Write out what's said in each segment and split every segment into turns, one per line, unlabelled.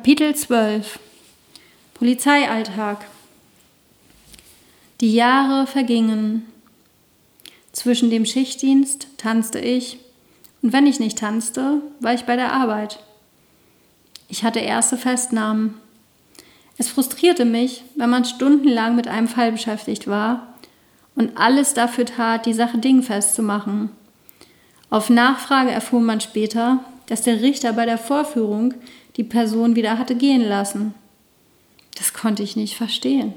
Kapitel 12 Polizeialltag Die Jahre vergingen. Zwischen dem Schichtdienst tanzte ich, und wenn ich nicht tanzte, war ich bei der Arbeit. Ich hatte erste Festnahmen. Es frustrierte mich, wenn man stundenlang mit einem Fall beschäftigt war und alles dafür tat, die Sache dingfest zu machen. Auf Nachfrage erfuhr man später, dass der Richter bei der Vorführung die Person wieder hatte gehen lassen. Das konnte ich nicht verstehen.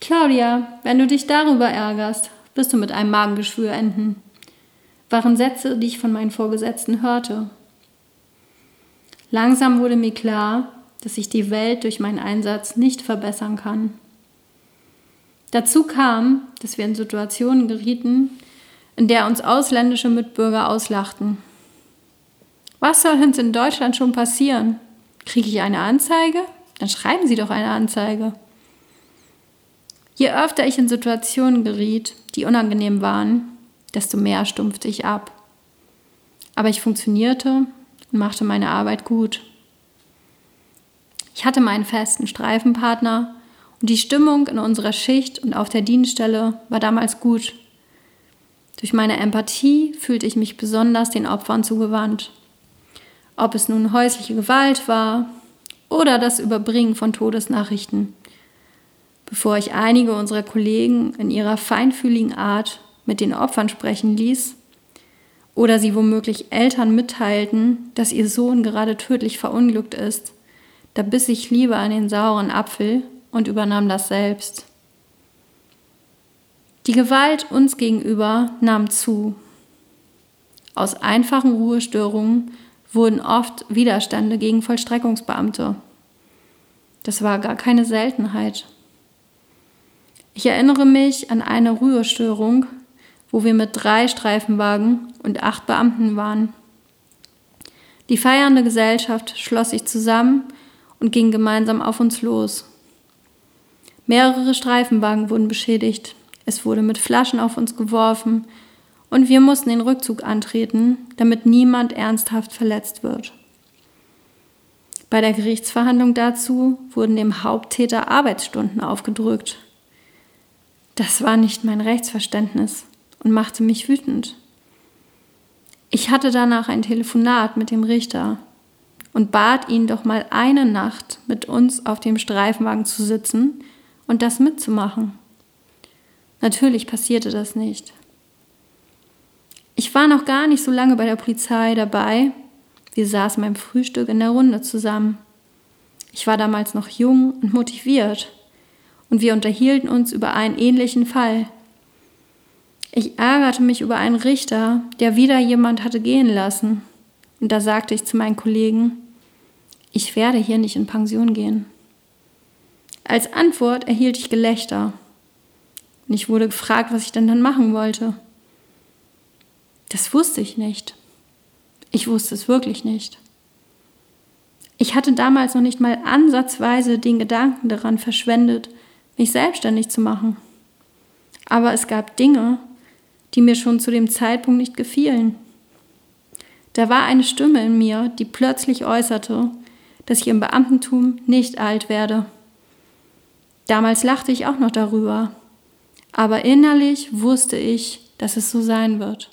Claudia, wenn du dich darüber ärgerst, wirst du mit einem Magengeschwür enden, waren Sätze, die ich von meinen Vorgesetzten hörte. Langsam wurde mir klar, dass ich die Welt durch meinen Einsatz nicht verbessern kann. Dazu kam, dass wir in Situationen gerieten, in der uns ausländische Mitbürger auslachten. Was soll uns in Deutschland schon passieren? Kriege ich eine Anzeige? Dann schreiben Sie doch eine Anzeige. Je öfter ich in Situationen geriet, die unangenehm waren, desto mehr stumpfte ich ab. Aber ich funktionierte und machte meine Arbeit gut. Ich hatte meinen festen Streifenpartner und die Stimmung in unserer Schicht und auf der Dienststelle war damals gut. Durch meine Empathie fühlte ich mich besonders den Opfern zugewandt. Ob es nun häusliche Gewalt war oder das Überbringen von Todesnachrichten. Bevor ich einige unserer Kollegen in ihrer feinfühligen Art mit den Opfern sprechen ließ oder sie womöglich Eltern mitteilten, dass ihr Sohn gerade tödlich verunglückt ist, da biss ich lieber an den sauren Apfel und übernahm das selbst. Die Gewalt uns gegenüber nahm zu. Aus einfachen Ruhestörungen wurden oft Widerstände gegen Vollstreckungsbeamte. Das war gar keine Seltenheit. Ich erinnere mich an eine Ruhestörung, wo wir mit drei Streifenwagen und acht Beamten waren. Die feiernde Gesellschaft schloss sich zusammen und ging gemeinsam auf uns los. Mehrere Streifenwagen wurden beschädigt. Es wurde mit Flaschen auf uns geworfen und wir mussten den Rückzug antreten, damit niemand ernsthaft verletzt wird. Bei der Gerichtsverhandlung dazu wurden dem Haupttäter Arbeitsstunden aufgedrückt. Das war nicht mein Rechtsverständnis und machte mich wütend. Ich hatte danach ein Telefonat mit dem Richter und bat ihn doch mal eine Nacht mit uns auf dem Streifenwagen zu sitzen und das mitzumachen. Natürlich passierte das nicht. Ich war noch gar nicht so lange bei der Polizei dabei. Wir saßen beim Frühstück in der Runde zusammen. Ich war damals noch jung und motiviert und wir unterhielten uns über einen ähnlichen Fall. Ich ärgerte mich über einen Richter, der wieder jemand hatte gehen lassen. Und da sagte ich zu meinen Kollegen, ich werde hier nicht in Pension gehen. Als Antwort erhielt ich Gelächter. Und ich wurde gefragt, was ich denn dann machen wollte. Das wusste ich nicht. Ich wusste es wirklich nicht. Ich hatte damals noch nicht mal ansatzweise den Gedanken daran verschwendet, mich selbstständig zu machen. Aber es gab Dinge, die mir schon zu dem Zeitpunkt nicht gefielen. Da war eine Stimme in mir, die plötzlich äußerte, dass ich im Beamtentum nicht alt werde. Damals lachte ich auch noch darüber, aber innerlich wusste ich, dass es so sein wird.